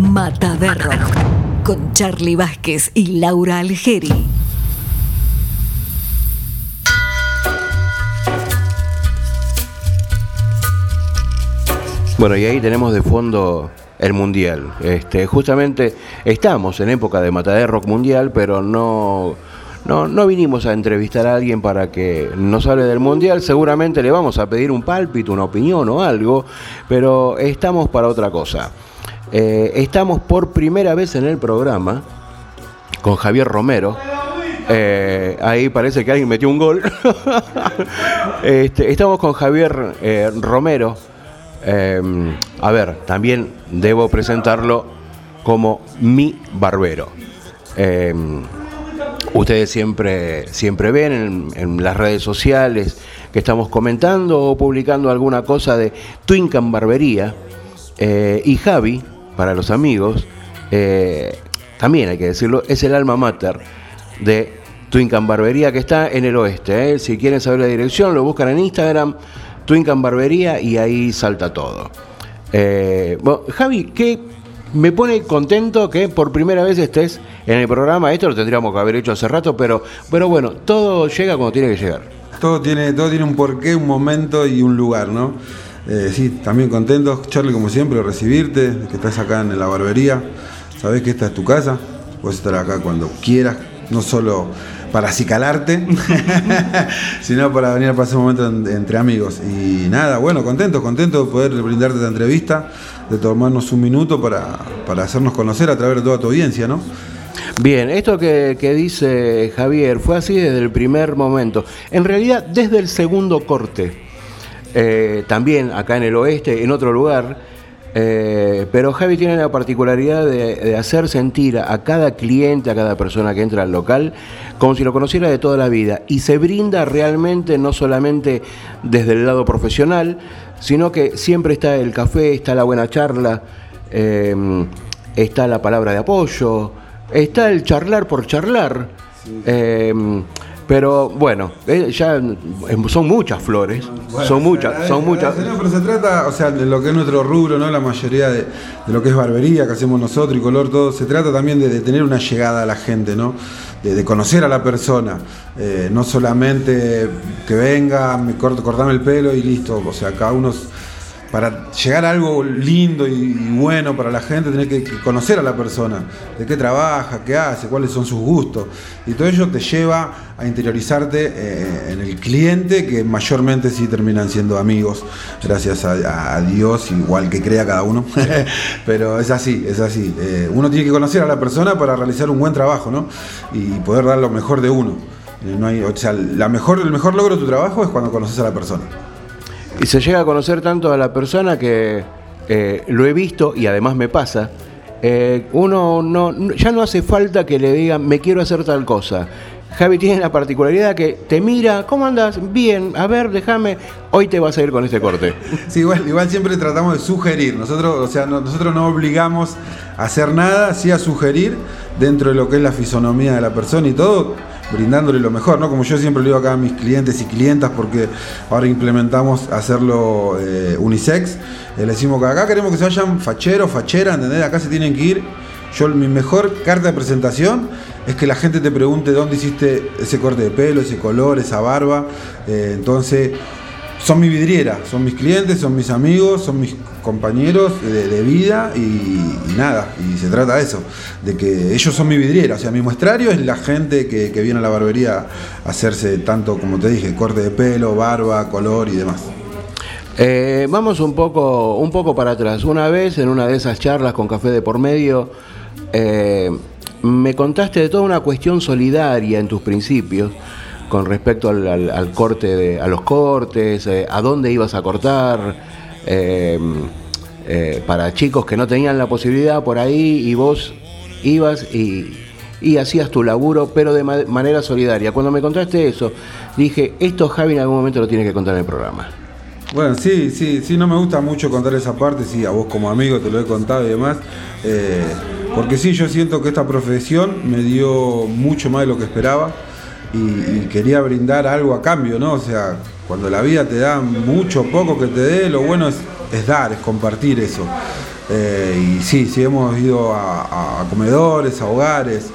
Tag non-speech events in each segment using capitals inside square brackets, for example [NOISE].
Mata de Rock con Charlie Vázquez y Laura Algeri. Bueno, y ahí tenemos de fondo el Mundial. Este, justamente estamos en época de Mata de Rock Mundial, pero no no, no vinimos a entrevistar a alguien para que nos hable del Mundial, seguramente le vamos a pedir un pálpito, una opinión o algo, pero estamos para otra cosa. Eh, estamos por primera vez en el programa con Javier Romero. Eh, ahí parece que alguien metió un gol. [LAUGHS] Este, estamos con Javier eh, Romero. a ver, también debo presentarlo como mi barbero. Ustedes siempre, siempre ven en, las redes sociales que estamos comentando o publicando alguna cosa de Twincan Barbería. Y Javi, para los amigos, eh, también hay que decirlo, es el alma mater de Twincan Barbería que está en el oeste. Eh. Si quieren saber la dirección, lo buscan en Instagram, Twincan Barbería, y ahí salta todo. Javi, ¿qué me pone contento que por primera vez estés en el programa. Esto lo tendríamos que haber hecho hace rato, pero, pero bueno, todo llega cuando tiene que llegar. Todo tiene, todo tiene un porqué, un momento y un lugar, ¿no? Eh, sí, también contento, Charlie, como siempre, recibirte, que estás acá en la barbería. Sabés que esta es tu casa, puedes estar acá cuando quieras, no solo para acicalarte, [LAUGHS] [LAUGHS] sino para venir a pasar un momento entre amigos. Y nada, bueno, contento, contento de poder brindarte esta entrevista, de tomarnos un minuto para, para hacernos conocer a través de toda tu audiencia, ¿no? Bien, esto que, dice Javier fue así desde el primer momento. En realidad, desde el segundo corte, eh, también acá en el oeste, en otro lugar, eh, pero Javi tiene la particularidad de, hacer sentir a cada cliente, a cada persona que entra al local, como si lo conociera de toda la vida. Y se brinda realmente no solamente desde el lado profesional, sino que siempre está el café, está la buena charla, eh, está la palabra de apoyo, está el charlar por charlar. Eh, pero bueno, eh, ya em, son muchas flores, son muchas, son muchas. No, pero se trata, o sea, de lo que es nuestro rubro, ¿no? La mayoría de, lo que es barbería que hacemos nosotros y color, todo, se trata también de, tener una llegada a la gente, ¿no? De, conocer a la persona, eh, no solamente que venga, me corto, cortame el pelo y listo, o sea, cada uno para llegar a algo lindo y, bueno para la gente, tenés que, conocer a la persona, de qué trabaja, qué hace, cuáles son sus gustos. Y todo ello te lleva a interiorizarte eh, en el cliente, que mayormente sí terminan siendo amigos, gracias a, Dios, igual que crea cada uno. [LAUGHS] Pero es así, es así. Eh, uno tiene que conocer a la persona para realizar un buen trabajo, ¿no? Y poder dar lo mejor de uno. Eh, no hay, o sea, la mejor, el mejor logro de tu trabajo es cuando conoces a la persona. Y se llega a conocer tanto a la persona que eh, lo he visto y además me pasa. Eh, uno no, ya no hace falta que le digan me quiero hacer tal cosa. Javi tiene la particularidad que te mira, ¿cómo andas? Bien, a ver, déjame, hoy te vas a ir con este corte. Sí, igual, igual siempre tratamos de sugerir. Nosotros, o sea, nosotros no obligamos a hacer nada, sí a sugerir dentro de lo que es la fisonomía de la persona y todo brindándole lo mejor, ¿no? Como yo siempre le digo acá a mis clientes y clientas, porque ahora implementamos hacerlo eh, unisex, eh, le decimos que acá queremos que se vayan facheros, fachera, ¿entendés? Acá se tienen que ir. Yo, mi mejor carta de presentación es que la gente te pregunte dónde hiciste ese corte de pelo, ese color, esa barba. Eh, entonces, son mi vidriera, son mis clientes, son mis amigos, son mis compañeros de, vida y, nada, y se trata de eso, de que ellos son mi vidriera, o sea, mi muestrario es la gente que, viene a la barbería a hacerse tanto, como te dije, corte de pelo, barba, color y demás. Eh, vamos un poco, un poco para atrás. Una vez en una de esas charlas con café de por medio, eh, me contaste de toda una cuestión solidaria en tus principios con respecto al, corte, de, a los cortes, eh, a dónde ibas a cortar, em, eh, para chicos que no tenían la posibilidad por ahí y vos ibas y, hacías tu laburo, pero de manera solidaria. Cuando me contaste eso, dije, esto Javi en algún momento lo tiene que contar en el programa. Bueno, sí, sí, sí, no me gusta mucho contar esa parte, sí, a vos como amigo te lo he contado y demás, eh, porque sí, yo siento que esta profesión me dio mucho más de lo que esperaba y, quería brindar algo a cambio, ¿no? O sea, cuando la vida te da mucho, poco que te dé, lo bueno es, dar, es compartir eso. Eh, y sí, sí hemos ido a, comedores, a hogares.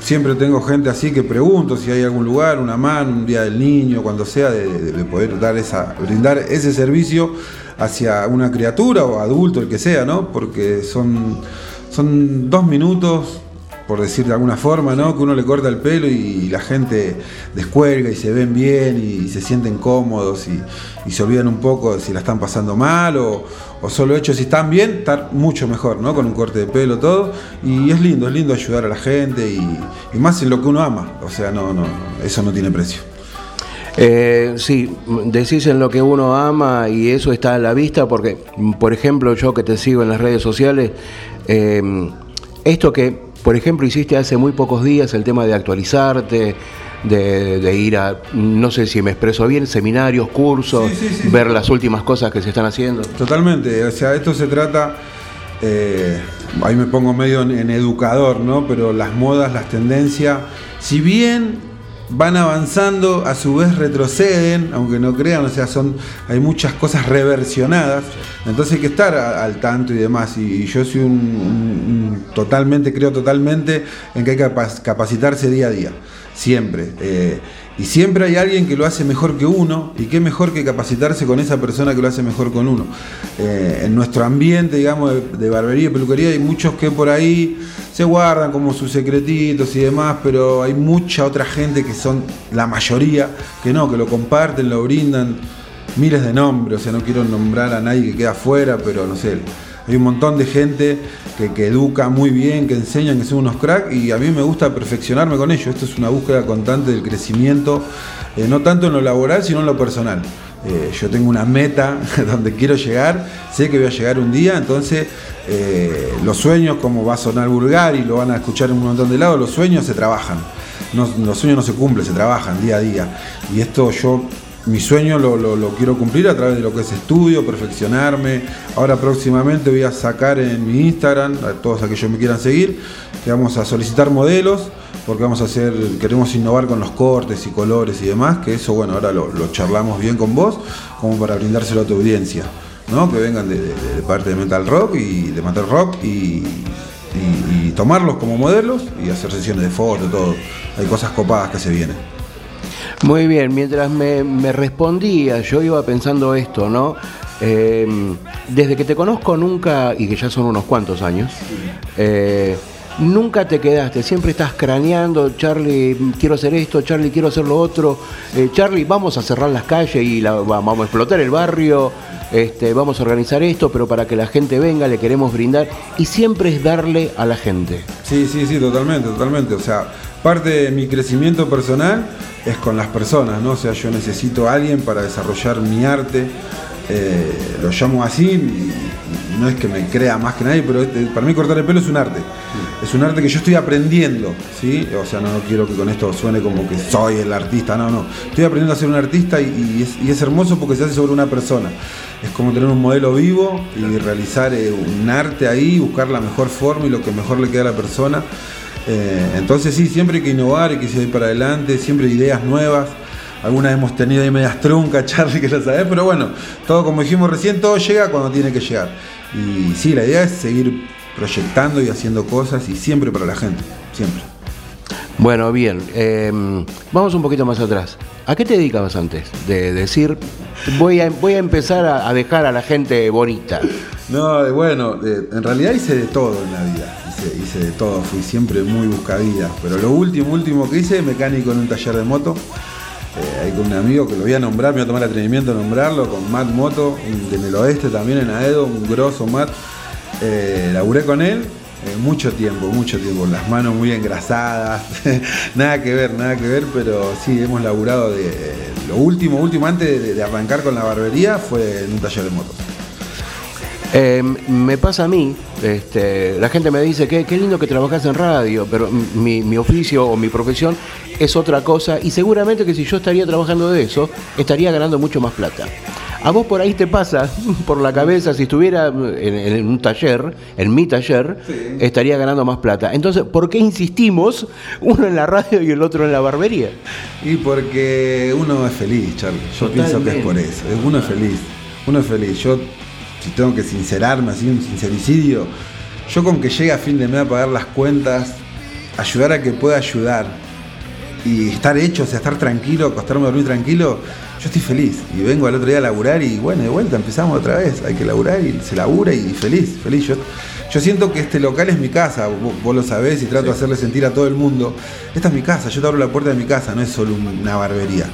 Siempre tengo gente así que pregunto si hay algún lugar, una mano, un día del niño, cuando sea, de, poder dar esa, brindar ese servicio hacia una criatura o adulto, el que sea, ¿no? Porque son, son dos minutos por decir de alguna forma, ¿no? Que uno le corta el pelo y, la gente descuelga y se ven bien y, se sienten cómodos y, se olvidan un poco de si la están pasando mal o, solo hecho si están bien, estar mucho mejor, ¿no? Con un corte de pelo, todo. Y es lindo, es lindo ayudar a la gente y, más en lo que uno ama. O sea, no, no, eso no tiene precio. Eh, sí, decís en lo que uno ama y eso está a la vista porque, por ejemplo, yo que te sigo en las redes sociales, eh, esto que por ejemplo, hiciste hace muy pocos días el tema de actualizarte, de, ir a, no sé si me expreso bien, seminarios, cursos, ver las últimas cosas que se están haciendo. Totalmente, o sea, esto se trata, eh, ahí me pongo medio en, educador, ¿no? Pero las modas, las tendencias, si bien van avanzando, a su vez retroceden, aunque no crean, o sea, son, hay muchas cosas reversionadas, entonces hay que estar al tanto y demás, y, yo soy un, totalmente, creo totalmente en que hay que capacitarse día a día, siempre. Eh, y siempre hay alguien que lo hace mejor que uno, y qué mejor que capacitarse con esa persona que lo hace mejor con uno. Eh, en nuestro ambiente, digamos, de, barbería y peluquería, hay muchos que por ahí se guardan como sus secretitos y demás, pero hay mucha otra gente que son la mayoría, que no, que lo comparten, lo brindan, miles de nombres, o sea, no quiero nombrar a nadie que queda afuera, pero no sé hay un montón de gente que, educa muy bien, que enseñan, que son unos cracks y a mí me gusta perfeccionarme con ellos. Esto es una búsqueda constante del crecimiento, eh, no tanto en lo laboral, sino en lo personal. Eh, yo tengo una meta [LAUGHS] donde quiero llegar, sé que voy a llegar un día, entonces eh, los sueños, como va a sonar vulgar y lo van a escuchar en un montón de lados, los sueños se trabajan. los sueños no se cumplen, se trabajan día a día. Y esto yo mi sueño lo, quiero cumplir a través de lo que es estudio, perfeccionarme. Ahora próximamente voy a sacar en mi Instagram, a todos aquellos que me quieran seguir, que vamos a solicitar modelos, porque vamos a hacer, queremos innovar con los cortes y colores y demás, que eso bueno, ahora lo, charlamos bien con vos, como para brindárselo a tu audiencia, ¿no? Que vengan de, parte de Metal Rock y de Metal Rock y, tomarlos como modelos y hacer sesiones de fotos, todo. Hay cosas copadas que se vienen. Muy bien, mientras me, respondía, yo iba pensando esto, ¿no? Eh, desde que te conozco nunca, y que ya son unos cuantos años, eh, nunca te quedaste, siempre estás craneando, Charlie, quiero hacer esto, Charlie, quiero hacer lo otro, eh, Charlie, vamos a cerrar las calles y vamos a explotar el barrio, este, vamos a organizar esto, pero para que la gente venga le queremos brindar, y siempre es darle a la gente. Sí, sí, sí, totalmente, totalmente, o sea, parte de mi crecimiento personal es con las personas, ¿no? O sea, yo necesito a alguien para desarrollar mi arte, eh, lo llamo así, no es que me crea más que nadie, pero para mí cortar el pelo es un arte. Es un arte que yo estoy aprendiendo, ¿sí? O sea, no, quiero que con esto suene como que soy el artista, no, no. Estoy aprendiendo a ser un artista y, es, hermoso porque se hace sobre una persona. Es como tener un modelo vivo y realizar eh, un arte ahí, buscar la mejor forma y lo que mejor le queda a la persona. Eh, entonces sí, siempre hay que innovar, hay que seguir para adelante, siempre ideas nuevas. Algunas hemos tenido ahí medias truncas, [LAUGHS] Charlie, que lo sabes, pero bueno, todo como dijimos recién, todo llega cuando tiene que llegar. Y sí, la idea es seguir proyectando y haciendo cosas y siempre para la gente, siempre. Bueno, bien, em, vamos un poquito más atrás. ¿A qué te dedicabas antes de decir, voy a, voy a empezar a, dejar a la gente bonita? No, bueno, en realidad hice de todo en la vida hice, de todo, fui siempre muy buscavida. Pero lo último, último que hice, mecánico en un taller de moto. Eh, ahí con un amigo que lo voy a nombrar, me voy a tomar el atrevimiento de nombrarlo, con Matt Moto, en el oeste también en Aedo, un grosso Matt. Eh, laburé con él eh, mucho tiempo, mucho tiempo, las manos muy engrasadas, [LAUGHS] nada que ver, nada que ver, pero sí, hemos laburado de lo último, último antes de, arrancar con la barbería fue en un taller de motos. Em, me pasa a mí, este, la gente me dice que qué lindo que trabajas en radio, pero mi, oficio o mi profesión es otra cosa y seguramente que si yo estaría trabajando de eso, estaría ganando mucho más plata. A vos por ahí te pasa [LAUGHS] por la cabeza, si estuviera en, un taller, en mi taller, estaría ganando más plata. Entonces, ¿por qué insistimos [LAUGHS] uno en la radio y el otro en la barbería? Y porque uno es feliz, Charlie. Yo pienso que es por eso. Uno es feliz. Uno es feliz. Yo si tengo que sincerarme, así un sincericidio, yo con que llegue a fin de mes a pagar las cuentas, ayudar a que pueda ayudar y estar hecho, o sea, estar tranquilo, acostarme a dormir tranquilo, yo estoy feliz. Y vengo al otro día a laburar y bueno, de vuelta empezamos otra vez. Hay que laburar y se labura y feliz, feliz. Yo, yo siento que este local es mi casa, vos, lo sabés y trato de hacerle sentir a todo el mundo. Esta es mi casa, yo te abro la puerta de mi casa, no es solo una barbería.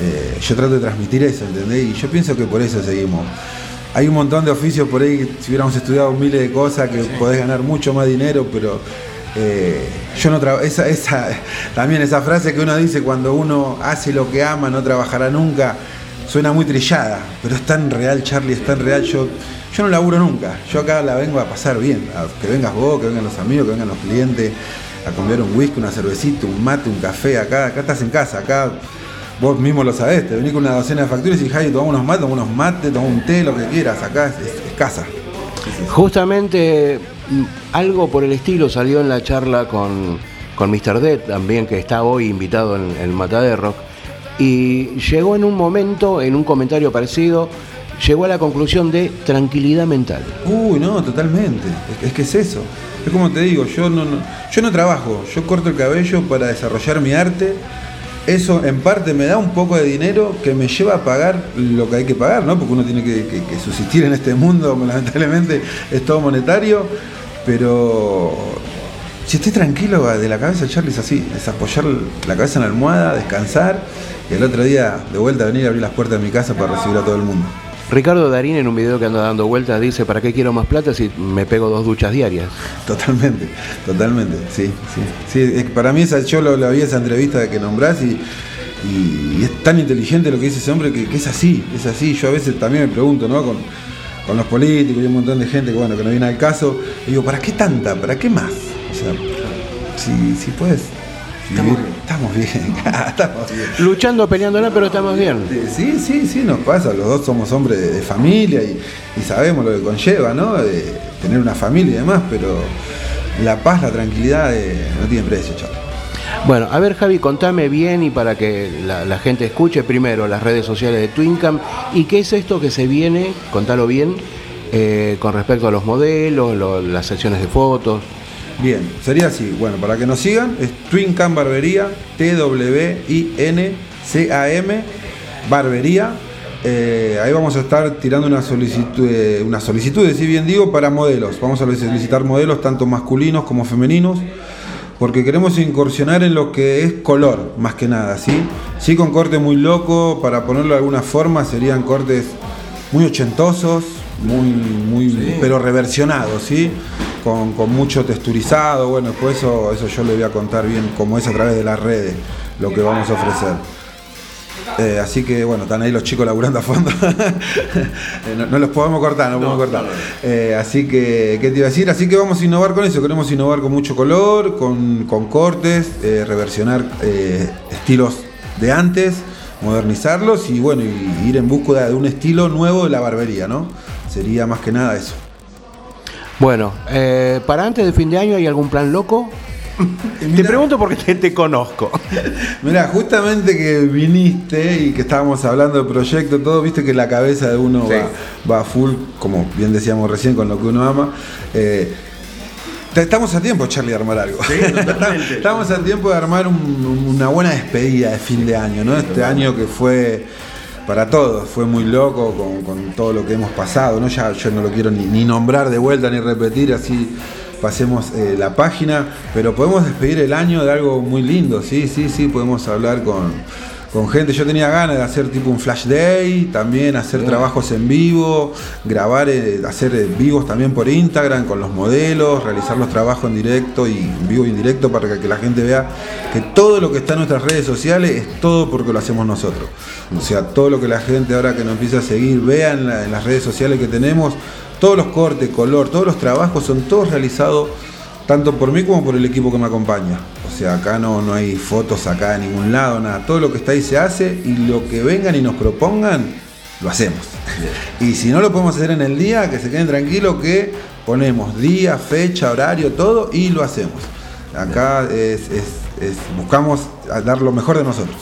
Eh, yo trato de transmitir eso, ¿entendés? Y yo pienso que por eso seguimos. Hay un montón de oficios por ahí, si hubiéramos estudiado miles de cosas, que podés ganar mucho más dinero, pero eh, yo no trabajo. Esa, esa, [LAUGHS] también esa frase que uno dice cuando uno hace lo que ama, no trabajará nunca, suena muy trillada, pero es tan real, Charlie, es tan real. Yo, yo no laburo nunca. Yo acá la vengo a pasar bien. que vengas vos, que vengan los amigos, que vengan los clientes, a comer un whisky, una cervecita, un mate, un café. Acá, acá estás en casa, acá vos mismo lo sabés, te venís con una docena de facturas y Javi, tomamos unos mates, tomamos unos mates, tomamos un té, lo que quieras, acá es, casa. Justamente mm, algo por el estilo salió en la charla con, con Mr. Dead, también que está hoy invitado en el Mataderro, y llegó en un momento, en un comentario parecido, llegó a la conclusión de tranquilidad mental. Uy, no, totalmente. Es, que es eso. Es como te digo, yo no, yo no trabajo, yo corto el cabello para desarrollar mi arte eso en parte me da un poco de dinero que me lleva a pagar lo que hay que pagar, ¿no? Porque uno tiene que, subsistir en este mundo, [LAUGHS] lamentablemente es todo monetario, pero si estoy tranquilo de la cabeza, Charlie, es así, es apoyar la cabeza en la almohada, descansar y el otro día de vuelta venir a abrir las puertas de mi casa para recibir a todo el mundo. Ricardo Darín en un video que anda dando vueltas dice, ¿para qué quiero más plata si me pego dos duchas diarias? Totalmente, totalmente, sí, sí. para mí esa, yo lo, vi esa entrevista que nombrás y, es tan inteligente lo que dice ese hombre que, es así, es así. Yo a veces también me pregunto, ¿no? Con, los políticos y un montón de gente que, bueno, que no viene al caso, digo, ¿para qué tanta? ¿Para qué más? O sea, si, si puedes Estamos bien. [LAUGHS] estamos bien. Luchando, peleándola, pero estamos bien. Sí, sí, sí, nos pasa. Los dos somos hombres de, familia y, sabemos lo que conlleva, ¿no? tener una familia y demás, pero la paz, la tranquilidad eh, no tiene precio, chaval. Bueno, a ver Javi, contame bien y para que la, gente escuche primero las redes sociales de Twincam y qué es esto que se viene, contalo bien, eh, con respecto a los modelos, las secciones de fotos. Bien, sería así. Bueno, para que nos sigan, es Twin Cam Barbería, T-W-I-N-C-A-M, Barbería. Eh, ahí vamos a estar tirando una solicitud, eh, si bien digo, para modelos. Vamos a solicitar modelos tanto masculinos como femeninos, porque queremos incursionar en lo que es color, más que nada, ¿sí? Sí, con corte muy loco, para ponerlo de alguna forma, serían cortes muy ochentosos, muy, muy, pero reversionados, ¿sí? con, mucho texturizado. Bueno, pues eso, eso yo le voy a contar bien cómo es a través de las redes lo que vamos a ofrecer. Eh, así que bueno, están ahí los chicos laburando a fondo. [LAUGHS] Eh, no, los podemos cortar, no, podemos cortar. Eh, así que, ¿qué te iba a decir? Así que vamos a innovar con eso. Queremos innovar con mucho color, con, cortes, reversionar estilos de antes, modernizarlos y bueno, y ir en búsqueda de un estilo nuevo de la barbería, ¿no? Sería más que nada eso. Bueno, eh, para antes de fin de año hay algún plan loco. [LAUGHS] te pregunto porque te, conozco. [LAUGHS] Mira, justamente que viniste y que estábamos hablando de proyecto, todo, viste que la cabeza de uno va, full, como bien decíamos recién, con lo que uno ama. Eh, estamos a tiempo, Charlie, de armar algo. [LAUGHS] estamos a tiempo de armar una buena despedida de fin de año, ¿no? Este año que fue para todos. Fue muy loco con, todo lo que hemos pasado. ¿no? Ya yo no lo quiero ni, nombrar de vuelta ni repetir, así pasemos eh, la página, pero podemos despedir el año de algo muy lindo, sí, sí, sí, podemos hablar con con gente. Yo tenía ganas de hacer tipo un flash day, también hacer trabajos en vivo, grabar, eh, hacer eh, vivos también por Instagram con los modelos, realizar los trabajos en directo y en vivo y en directo para que la gente vea que todo lo que está en nuestras redes sociales es todo porque lo hacemos nosotros. O sea, todo lo que la gente ahora que nos empieza a seguir vea en, en las redes sociales que tenemos, todos los cortes, color, todos los trabajos son todos realizados tanto por mí como por el equipo que me acompaña. O sea, acá no, no hay fotos acá de ningún lado, nada. Todo lo que está ahí se hace y lo que vengan y nos propongan, lo hacemos. Y si no lo podemos hacer en el día, que se queden tranquilos que ponemos día, fecha, horario, todo y lo hacemos. Acá es, buscamos dar lo mejor de nosotros.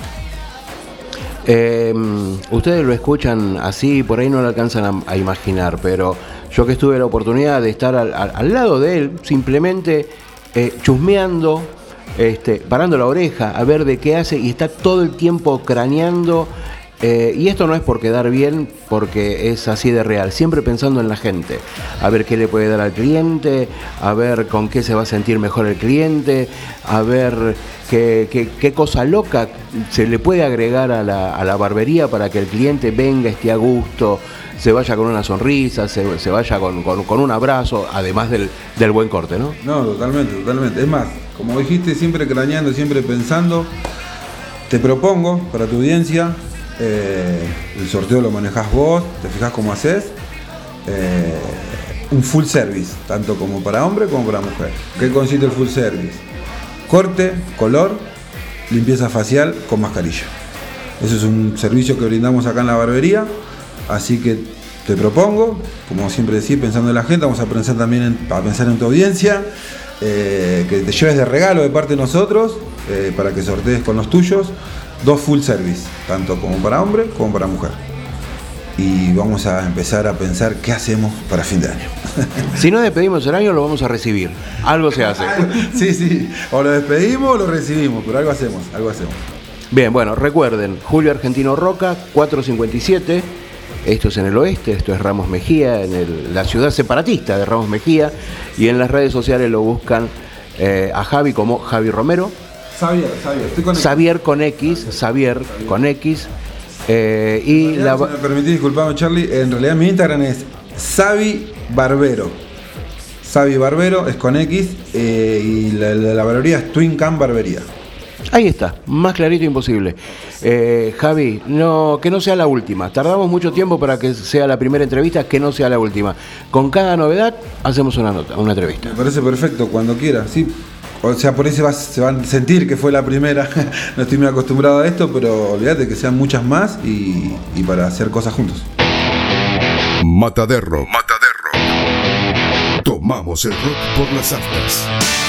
Em, ustedes lo escuchan así, por ahí no lo alcanzan a, imaginar, pero yo que tuve la oportunidad de estar al, lado de él, simplemente eh, chusmeando, este, parando la oreja a ver de qué hace y está todo el tiempo craneando eh, y esto no es por quedar bien, porque es así de real, siempre pensando en la gente, a ver qué le puede dar al cliente, a ver con qué se va a sentir mejor el cliente, a ver qué, qué, cosa loca se le puede agregar a la, a la, barbería para que el cliente venga, esté a gusto, se vaya con una sonrisa, se, se vaya con, con, un abrazo, además del, del buen corte, ¿no? No, totalmente, totalmente. Es más, como dijiste, siempre craneando, siempre pensando, te propongo para tu audiencia eh, el sorteo lo manejas vos, te fijas cómo haces. Eh, un full service, tanto como para hombre como para mujer. ¿Qué consiste el full service? Corte, color, limpieza facial con mascarilla. Eso es un servicio que brindamos acá en la barbería, así que te propongo, como siempre decía, pensando en la gente, vamos a pensar también en, a pensar en tu audiencia, eh, que te lleves de regalo de parte de nosotros, para que sortees con los tuyos dos full service, tanto como para hombre como para mujer. Y vamos a empezar a pensar qué hacemos para fin de año. [LAUGHS] Si no despedimos el año, lo vamos a recibir. Algo se hace. [LAUGHS] Sí, sí. O lo despedimos o lo recibimos, pero algo hacemos, algo hacemos. Bien, bueno, recuerden, Julio Argentino Roca, 457. Esto es en el oeste, esto es Ramos Mejía, en la ciudad separatista de Ramos Mejía. Y en las redes sociales lo buscan eh, a Javi como Javi Romero. Xavier, Xavier, estoy con Xavier con X, Xavier con X. Eh, y la... Si me permitís, disculpame Charlie, en realidad mi Instagram es Xavi Barbero. Xavi Barbero es con X eh, y la, la, barbería es Twin Cam Barbería. Ahí está, más clarito imposible. Eh, Javi, no, que no sea la última. Tardamos mucho tiempo para que sea la primera entrevista, que no sea la última. Con cada novedad hacemos una nota, una entrevista. Me parece perfecto, cuando quiera, sí. O sea, por eso se van a sentir que fue la primera. [LAUGHS] no estoy muy acostumbrado a esto, pero olvídate que sean muchas más y, y para hacer cosas juntos. Mataderro. Mataderro. Tomamos el rock por las aftas.